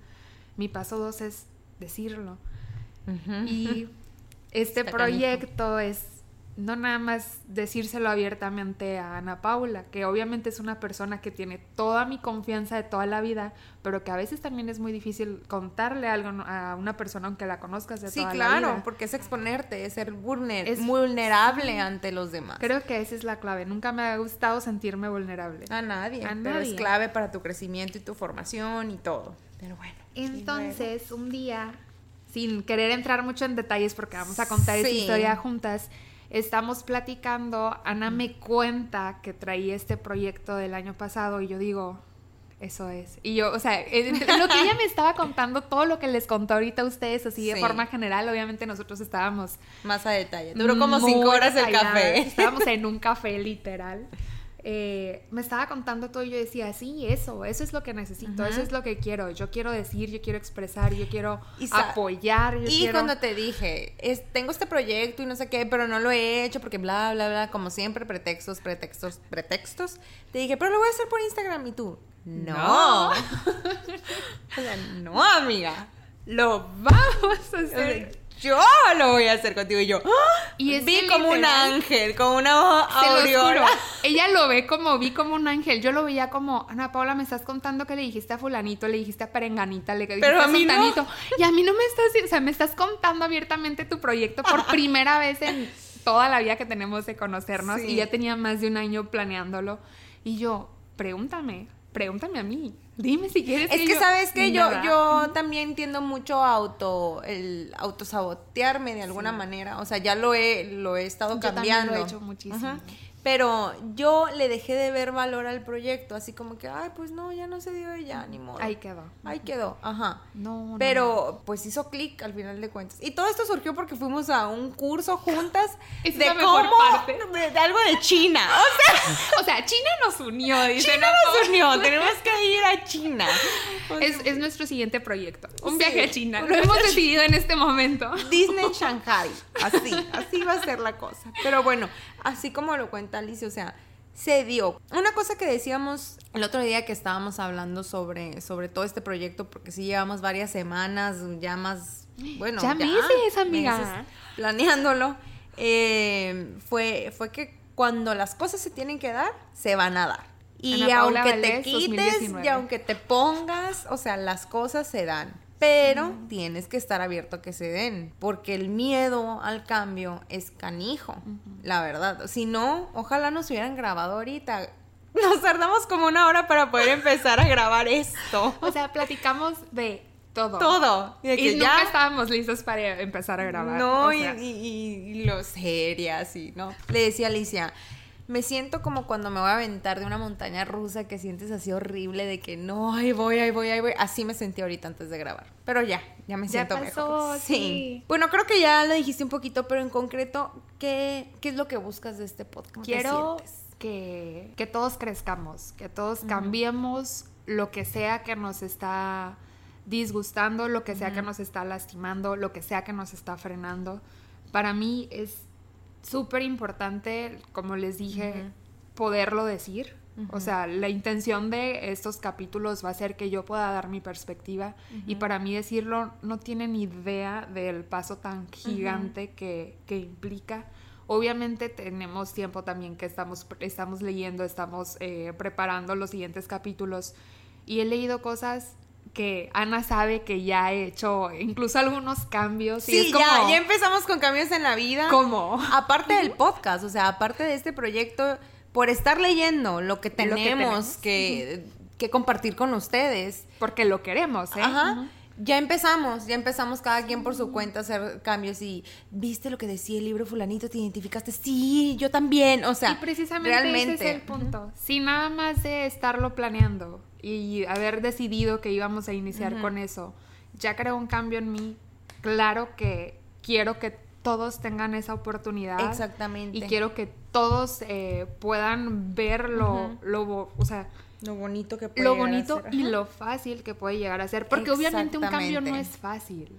Mi paso dos es decirlo. Y este proyecto es no nada más decírselo abiertamente a Ana Paula, que obviamente es una persona que tiene toda mi confianza de toda la vida, pero que a veces también es muy difícil contarle algo a una persona aunque la conozcas de toda la vida. Sí, claro, porque es exponerte, es ser vulnerable ante los demás. Creo que esa es la clave. Nunca me ha gustado sentirme vulnerable. A nadie. A pero es clave para tu crecimiento y tu formación y todo. Pero bueno. Entonces, un día, sin querer entrar mucho en detalles porque vamos a contar esta historia juntas, estamos platicando, Ana me cuenta que traía este proyecto del año pasado y yo digo, eso es. Y yo, o sea, lo que ella me estaba contando, todo lo que les contó ahorita a ustedes, así de forma general, obviamente nosotros estábamos... Más a detalle. Duró como cinco horas el café. Estábamos en un café literal. Eh, me estaba contando todo y yo decía, sí, eso, eso es lo que necesito, eso es lo que quiero, yo quiero decir, yo quiero expresar, yo quiero apoyar. y cuando te dije, tengo este proyecto y no sé qué, pero no lo he hecho porque bla, bla, bla, como siempre, pretextos, pretextos, pretextos, te dije, pero lo voy a hacer por Instagram y tú, no. o sea, no, amiga, lo vamos a hacer yo lo voy a hacer contigo. Y yo ¡Ah! y vi como un ángel, como una aureola. Ella lo ve como, vi como un ángel. Yo lo veía como, Ana Paula, me estás contando que le dijiste a fulanito, le dijiste a perenganita, le dijiste Pero a, mí no. Y a mí no me estás, o sea, me estás contando abiertamente tu proyecto por primera vez en toda la vida que tenemos de conocernos. Y ya tenía más de un año planeándolo. Y yo, pregúntame, pregúntame a mí. Dime si quieres. Es que, sabes que yo, yo también entiendo mucho auto, el autosabotearme de alguna manera. O sea, ya lo he, lo he estado cambiando. lo he hecho muchísimo. Pero yo le dejé de ver valor al proyecto, así como que, ay, pues no, ya no se dio ya, ni modo. Ahí quedó. Ahí quedó, ajá. No, Pero pues hizo clic al final de cuentas. Y todo esto surgió porque fuimos a un curso juntas de cómo, parte. De, algo de China. O sea, o sea, China nos unió, dice. China nos unió, tenemos que ir a China. Es, es, nuestro siguiente proyecto. Un viaje a China. Lo hemos decidido en este momento. Disney Shanghai. Así, así va a ser la cosa. Pero bueno, así como lo cuenta Alicia, o sea, se dio. Una cosa que decíamos el otro día que estábamos hablando sobre, sobre todo este proyecto, porque sí llevamos varias semanas, ya más, bueno, ya, meses, amiga. planeándolo, eh, fue, fue que cuando las cosas se tienen que dar, se van a dar. Y aunque te quites y aunque te pongas, o sea, las cosas se dan. Pero tienes que estar abierto a que se den, porque el miedo al cambio es canijo, la verdad. Si no, ojalá nos hubieran grabado ahorita. Nos tardamos como una hora para poder empezar a grabar esto. O sea, platicamos de todo. Todo. Y, nunca estábamos listos para empezar a grabar. No, y, y, lo serias y no. Le decía a Alicia, me siento como cuando me voy a aventar de una montaña rusa que sientes así horrible de que no, ahí voy, ahí voy, ahí voy. Así me sentí ahorita antes de grabar. Pero ya, ya me siento ya mejor. Sí. Bueno, creo que ya lo dijiste un poquito, pero en concreto, ¿qué, qué es lo que buscas de este podcast? Quiero que, que todos crezcamos, que todos cambiemos lo que sea que nos está disgustando, lo que sea que nos está lastimando, lo que sea que nos está frenando. Para mí es súper importante, como les dije, poderlo decir. O sea, la intención de estos capítulos va a ser que yo pueda dar mi perspectiva. Y para mí decirlo no tienen idea del paso tan gigante que, que, implica. Obviamente tenemos tiempo también que estamos, estamos leyendo, estamos eh, preparando los siguientes capítulos. Y he leído cosas que Ana sabe que ya he hecho incluso algunos cambios. Sí, ya, ya empezamos con cambios en la vida. ¿Cómo? Aparte del podcast, o sea, aparte de este proyecto, por estar leyendo lo que tenemos, que, que, compartir con ustedes. Porque lo queremos, ¿eh? Ajá. Ya empezamos, ya empezamos cada quien por su cuenta a hacer cambios y viste lo que decía el libro fulanito, te identificaste, sí, yo también, o sea, y precisamente realmente. ese es el punto. Si nada más de estarlo planeando, y haber decidido que íbamos a iniciar con eso, ya creó un cambio en mí. Claro que quiero que todos tengan esa oportunidad. Exactamente. Y quiero que todos eh, puedan ver lo, o sea, lo bonito que puede Lo bonito y lo fácil que puede llegar a ser. Porque obviamente un cambio no es fácil.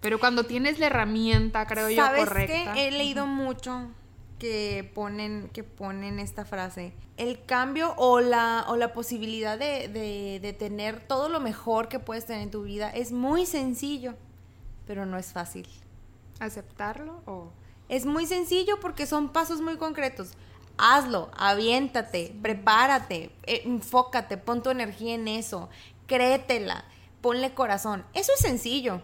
Pero cuando tienes la herramienta, creo yo, correcta. Que he leído mucho que ponen, que ponen esta frase. El cambio o la, o la posibilidad de, de, tener todo lo mejor que puedes tener en tu vida es muy sencillo, pero no es fácil. ¿Aceptarlo o...? Es muy sencillo porque son pasos muy concretos. Hazlo, aviéntate, prepárate, eh, enfócate, pon tu energía en eso, créetela, ponle corazón. Eso es sencillo,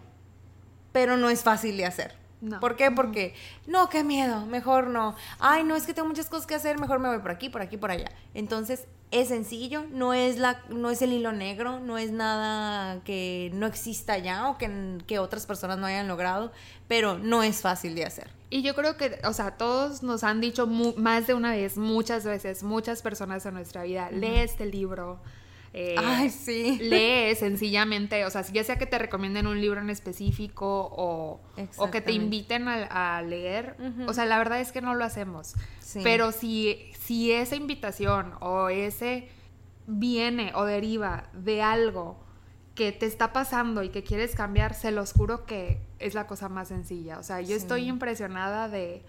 pero no es fácil de hacer. ¿Por qué? Porque, no, qué miedo, mejor no. Ay, no, es que tengo muchas cosas que hacer, mejor me voy por aquí, por aquí, por allá. Entonces, es sencillo, no es, la, no es el hilo negro, no es nada que no exista ya o que, que otras personas no hayan logrado, pero no es fácil de hacer. Y yo creo que, o sea, todos nos han dicho más de una vez, muchas veces, muchas personas en nuestra vida, lee este libro. Eh, Ay, sí. Lee sencillamente, o sea, ya sea que te recomienden un libro en específico o, o que te inviten a, leer, o sea, la verdad es que no lo hacemos. Pero si, si esa invitación o ese viene o deriva de algo que te está pasando y que quieres cambiar, se los juro que es la cosa más sencilla. O sea, yo estoy impresionada de...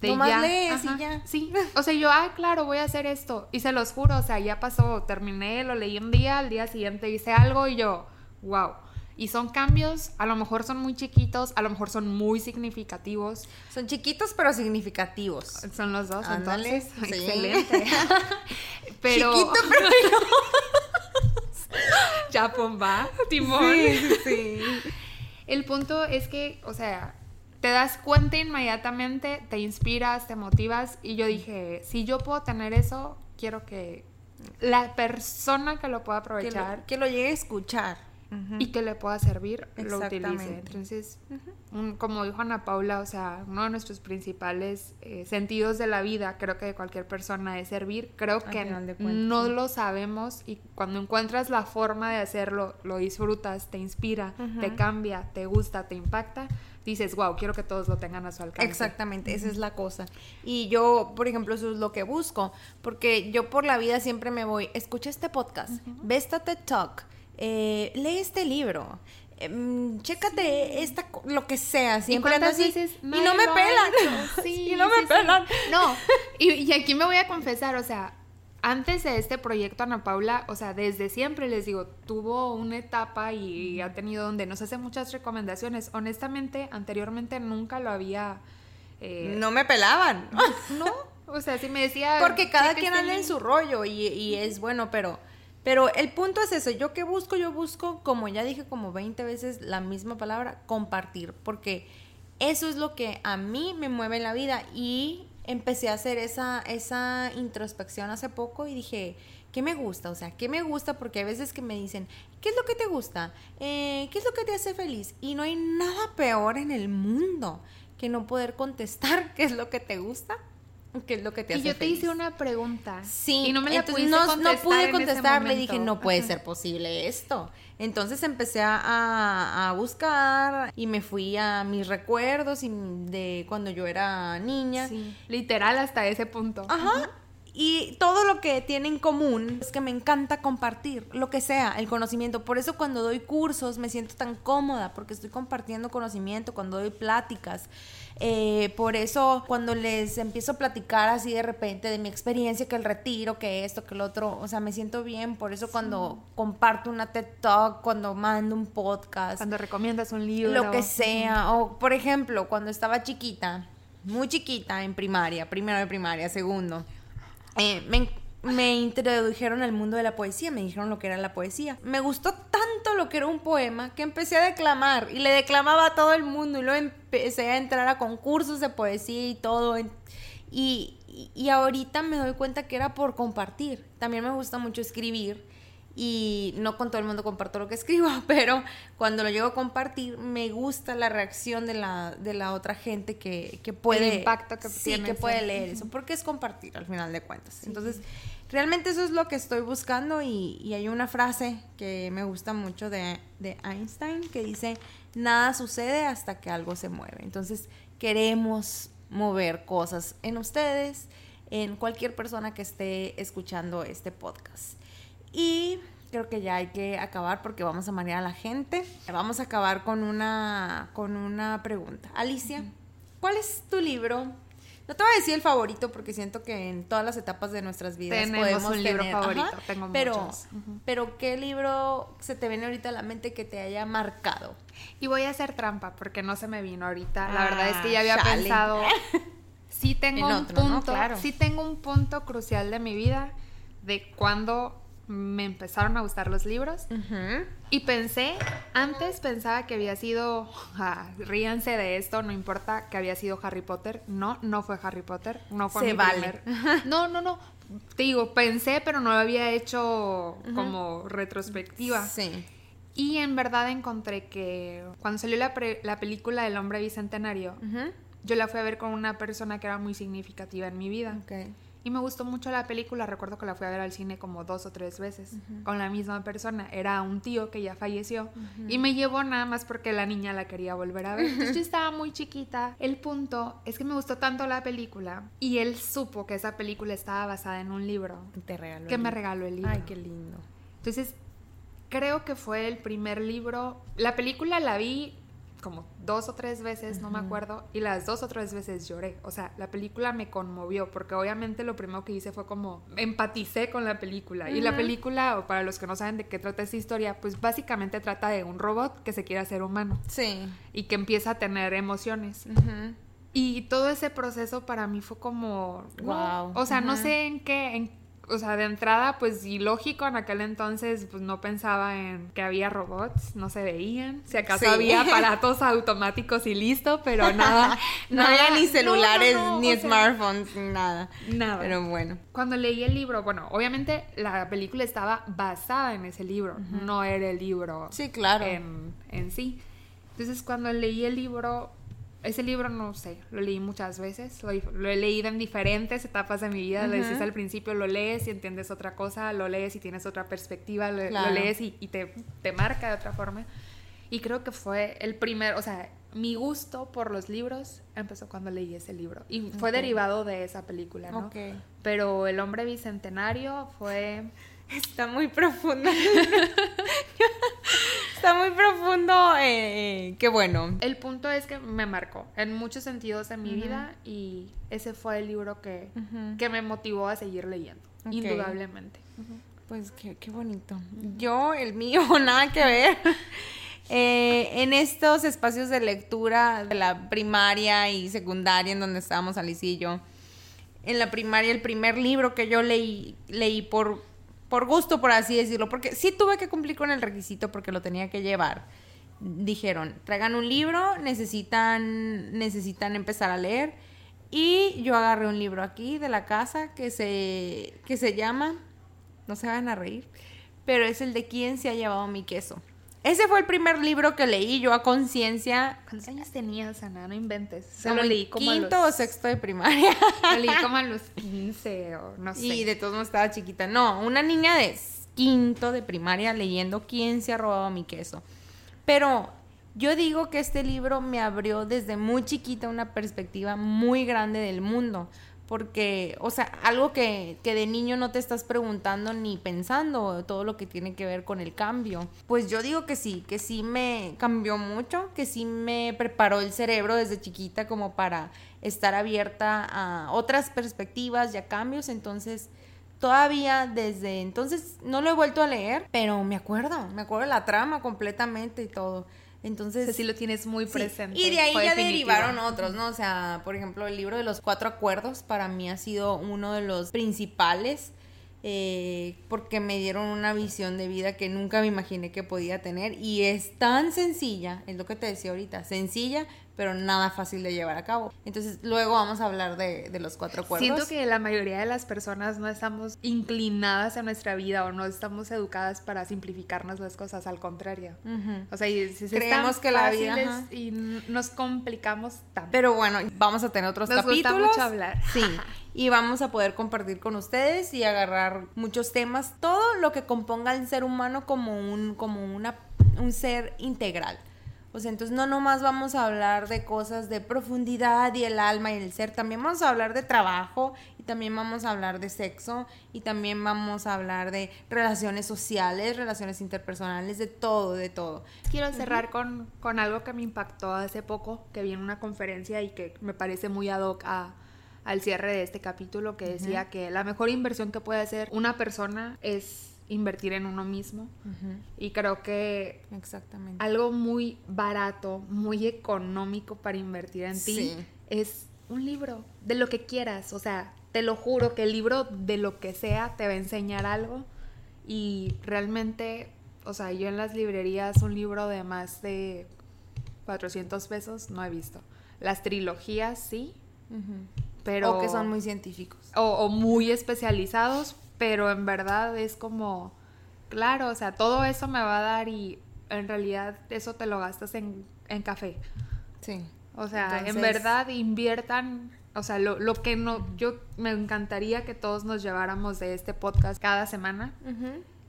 de ya. lees y ya. Sí, o sea, yo, ah, claro, voy a hacer esto. Y se los juro, o sea, ya pasó, terminé, lo leí un día, al día siguiente hice algo y yo, wow. Y son cambios, a lo mejor son muy chiquitos, a lo mejor son muy significativos. Son chiquitos pero significativos. Son los dos, entonces. Excelente. pero... Chiquito pero ya pomba, timón. Sí, sí. El punto es que, o sea, te das cuenta inmediatamente, te inspiras, te motivas y yo dije, si yo puedo tener eso, quiero que la persona que lo pueda aprovechar, que lo, llegue a escuchar y que le pueda servir, lo utilice. Entonces, como dijo Ana Paula, o sea, uno de nuestros principales eh, sentidos de la vida, creo que de cualquier persona, es servir. Creo que no lo sabemos y cuando encuentras la forma de hacerlo, lo disfrutas, te inspira, te cambia, te gusta, te impacta dices, wow, quiero que todos lo tengan a su alcance. Exactamente, esa es la cosa. Y yo, por ejemplo, eso es lo que busco, porque yo por la vida siempre me voy, escucha este podcast, ve esta TED Talk, eh, lee este libro. Em, chécate esta lo que sea siempre ando así y no me pelan sí, y no me pelan. No y, aquí me voy a confesar o sea antes de este proyecto Ana Paula o sea desde siempre les digo tuvo una etapa y ha tenido donde nos hace muchas recomendaciones. Honestamente anteriormente nunca lo había eh, no me pelaban. No o sea si me decía porque cada quien anda en su rollo y, y es bueno pero pero el punto es eso, yo que busco, yo busco, como ya dije como 20 veces la misma palabra, compartir, porque eso es lo que a mí me mueve en la vida y empecé a hacer esa, esa introspección hace poco y dije, ¿qué me gusta? O sea, ¿qué me gusta? Porque hay veces que me dicen, ¿qué es lo que te gusta? Eh, ¿Qué es lo que te hace feliz? Y no hay nada peor en el mundo que no poder contestar qué es lo que te gusta ¿Qué es lo que te hace Y yo te hice una pregunta. Sí. Y no me la pudiste no, contestar no pude contestar. Le dije, no puede ser posible esto. Entonces empecé a, a, buscar y me fui a mis recuerdos de cuando yo era niña. Sí. Literal hasta ese punto. Ajá. Y todo lo que tiene en común es que me encanta compartir, lo que sea, el conocimiento. Por eso cuando doy cursos me siento tan cómoda, porque estoy compartiendo conocimiento, cuando doy pláticas. Eh, por eso cuando les empiezo a platicar así de repente de mi experiencia, que el retiro, que esto, que el otro, o sea, me siento bien. Por eso cuando comparto una TED Talk, cuando mando un podcast. Cuando recomiendas un libro. Lo que sea. O por ejemplo, cuando estaba chiquita, muy chiquita en primaria, primero de primaria, segundo eh, me, introdujeron al mundo de la poesía, me dijeron lo que era la poesía. Me gustó tanto lo que era un poema que empecé a declamar y le declamaba a todo el mundo y luego empecé a entrar a concursos de poesía y todo. Y, y ahorita me doy cuenta que era por compartir. También me gusta mucho escribir y no con todo el mundo comparto lo que escribo, pero cuando lo llego a compartir me gusta la reacción de la, de la otra gente que, que puede... El impacto que sí, que puede leer eso, porque es compartir al final de cuentas. Entonces, realmente eso es lo que estoy buscando y, y, hay una frase que me gusta mucho de, de Einstein que dice, nada sucede hasta que algo se mueve. Entonces, queremos mover cosas en ustedes, en cualquier persona que esté escuchando este podcast. Y creo que ya hay que acabar porque vamos a marear a la gente. Vamos a acabar con una, con una pregunta. Alicia, ¿cuál es tu libro? No te voy a decir el favorito porque siento que en todas las etapas de nuestras vidas Tenemos podemos un libro favorito. Tengo pero, muchos. pero ¿qué libro se te viene ahorita a la mente que te haya marcado? Y voy a hacer trampa porque no se me vino ahorita. la verdad es que ya había ah, pensado. Sí tengo un punto, sí tengo un punto crucial de mi vida de cuando me empezaron a gustar los libros. Y pensé, antes pensaba que había sido, ríanse de esto, no importa que había sido Harry Potter. No, no fue Harry Potter, no fue Se vale. No, no, no. Te digo, pensé, pero no lo había hecho como retrospectiva. Sí. Y en verdad encontré que cuando salió la, la película del hombre bicentenario, yo la fui a ver con una persona que era muy significativa en mi vida. Y me gustó mucho la película, recuerdo que la fui a ver al cine como dos o tres veces con la misma persona. Era un tío que ya falleció y me llevó nada más porque la niña la quería volver a ver. Entonces yo estaba muy chiquita. El punto es que me gustó tanto la película y él supo que esa película estaba basada en un libro Te regaló. que me regaló el libro. Ay, qué lindo. Entonces, creo que fue el primer libro. La película la vi como dos o tres veces, no me acuerdo, y las dos o tres veces lloré. O sea, la película me conmovió, porque obviamente lo primero que hice fue como empaticé con la película. Y la película, o para los que no saben de qué trata esta historia, pues básicamente trata de un robot que se quiere hacer humano Sí. y que empieza a tener emociones. Y todo ese proceso para mí fue como, Guau. o sea, no sé en qué, en- o sea, de entrada, pues y lógico, en aquel entonces, pues no pensaba en que había robots, no se veían, si acaso Sí. había aparatos automáticos y listo, pero nada, No nada- había ni celulares, no, no, ni sea, smartphones, ni nada. Nada. Pero bueno. Cuando leí el libro, bueno, obviamente la película estaba basada en ese libro, no era el libro Sí, claro. en, en sí. Entonces, cuando leí el libro, ese libro no sé, lo leí muchas veces, lo, lo he leído en diferentes etapas de mi vida. Lo Ujú. decís al principio, lo lees y entiendes otra cosa, lo lees y tienes otra perspectiva, lo, lo Claro. lees y, y te, te marca de otra forma. Y creo que fue el primer, o sea, mi gusto por los libros empezó cuando leí ese libro. Y fue Ok. derivado de esa película, ¿no? Ok. Pero El hombre bicentenario fue... Está muy profundo. Está muy profundo. eh, qué bueno. El punto es que me marcó en muchos sentidos en mi vida y ese fue el libro que, que me motivó a seguir leyendo, indudablemente. Pues qué, qué bonito. Yo, el mío, nada que ver. Eh, en estos espacios de lectura de la primaria y secundaria en donde estábamos Alice y yo, en la primaria el primer libro que yo leí, leí por, por gusto, por así decirlo, porque sí tuve que cumplir con el requisito porque lo tenía que llevar. Dijeron, traigan un libro, necesitan, necesitan empezar a leer. Y yo agarré un libro aquí de la casa que se, que se llama no se van a reír, pero es el de quién se ha llevado mi queso. Ese fue el primer libro que leí yo a conciencia. ¿Cuántos años tenías, Ana? No inventes. Se como lo leí como quinto a o sexto de primaria. lo leí como a los 15 o no sé. Y de todos modos estaba chiquita. No, una niña de quinto de primaria leyendo quién se ha robado mi queso. Pero yo digo que este libro me abrió desde muy chiquita una perspectiva muy grande del mundo. Porque, o sea, algo que, que de niño no te estás preguntando ni pensando, todo lo que tiene que ver con el cambio. Pues yo digo que sí, que sí me cambió mucho, que sí me preparó el cerebro desde chiquita como para estar abierta a otras perspectivas y a cambios. Entonces, todavía desde entonces no lo he vuelto a leer, pero me acuerdo, me acuerdo de la trama completamente y todo. Entonces, O sea, sí lo tienes muy Sí, presente. Y de ahí ya definitivo. derivaron otros, ¿no? O sea, por ejemplo, el libro de los cuatro acuerdos para mí ha sido uno de los principales eh, porque me dieron una visión de vida que nunca me imaginé que podía tener y es tan sencilla, es lo que te decía ahorita, sencilla, pero nada fácil de llevar a cabo. Entonces, luego vamos a hablar de, de los cuatro acuerdos. Siento que la mayoría de las personas no estamos inclinadas a nuestra vida o no estamos educadas para simplificarnos las cosas, al contrario. O sea, y si Creemos que la vida, ajá. y nos complicamos tanto. Pero bueno, vamos a tener otros Nos gusta capítulos. mucho hablar. Sí. Y vamos a poder compartir con ustedes y agarrar muchos temas, todo lo que componga al ser humano como un, como una, un ser integral. O sea, entonces no nomás vamos a hablar de cosas de profundidad y el alma y el ser, también vamos a hablar de trabajo y también vamos a hablar de sexo y también vamos a hablar de relaciones sociales, relaciones interpersonales, de todo, de todo. Quiero cerrar con, con algo que me impactó hace poco, que vi en una conferencia y que me parece muy ad hoc a- al cierre de este capítulo, que decía que la mejor inversión que puede hacer una persona es invertir en uno mismo. Y creo que Exactamente. algo muy barato, muy económico para invertir en ti Sí. es un libro de lo que quieras. O sea, te lo juro que el libro de lo que sea te va a enseñar algo. Y realmente, o sea, yo en las librerías un libro de más de 400 pesos no he visto. Las trilogías sí, pero... O que son muy científicos. o, o muy especializados, pero en verdad es como, claro, o sea, todo eso me va a dar y en realidad eso te lo gastas en, en café. Sí. O sea, en verdad inviertan, o sea, lo, lo, que no, yo me encantaría que todos nos lleváramos de este podcast cada semana,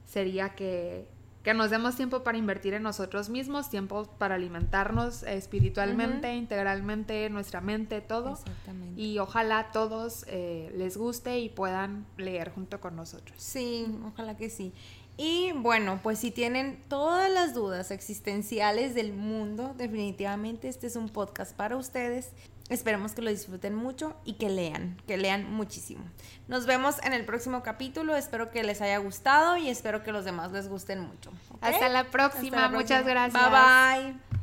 sería que que nos demos tiempo para invertir en nosotros mismos, tiempo para alimentarnos espiritualmente, integralmente, nuestra mente, todo. Exactamente. Y ojalá todos eh, les guste y puedan leer junto con nosotros. Sí, ojalá que sí. Y bueno, pues si tienen todas las dudas existenciales del mundo, definitivamente este es un podcast para ustedes. Esperemos que lo disfruten mucho y que lean, que lean muchísimo. Nos vemos en el próximo capítulo. Espero que les haya gustado y espero que los demás les gusten mucho. Hasta la próxima. Muchas gracias. Bye bye.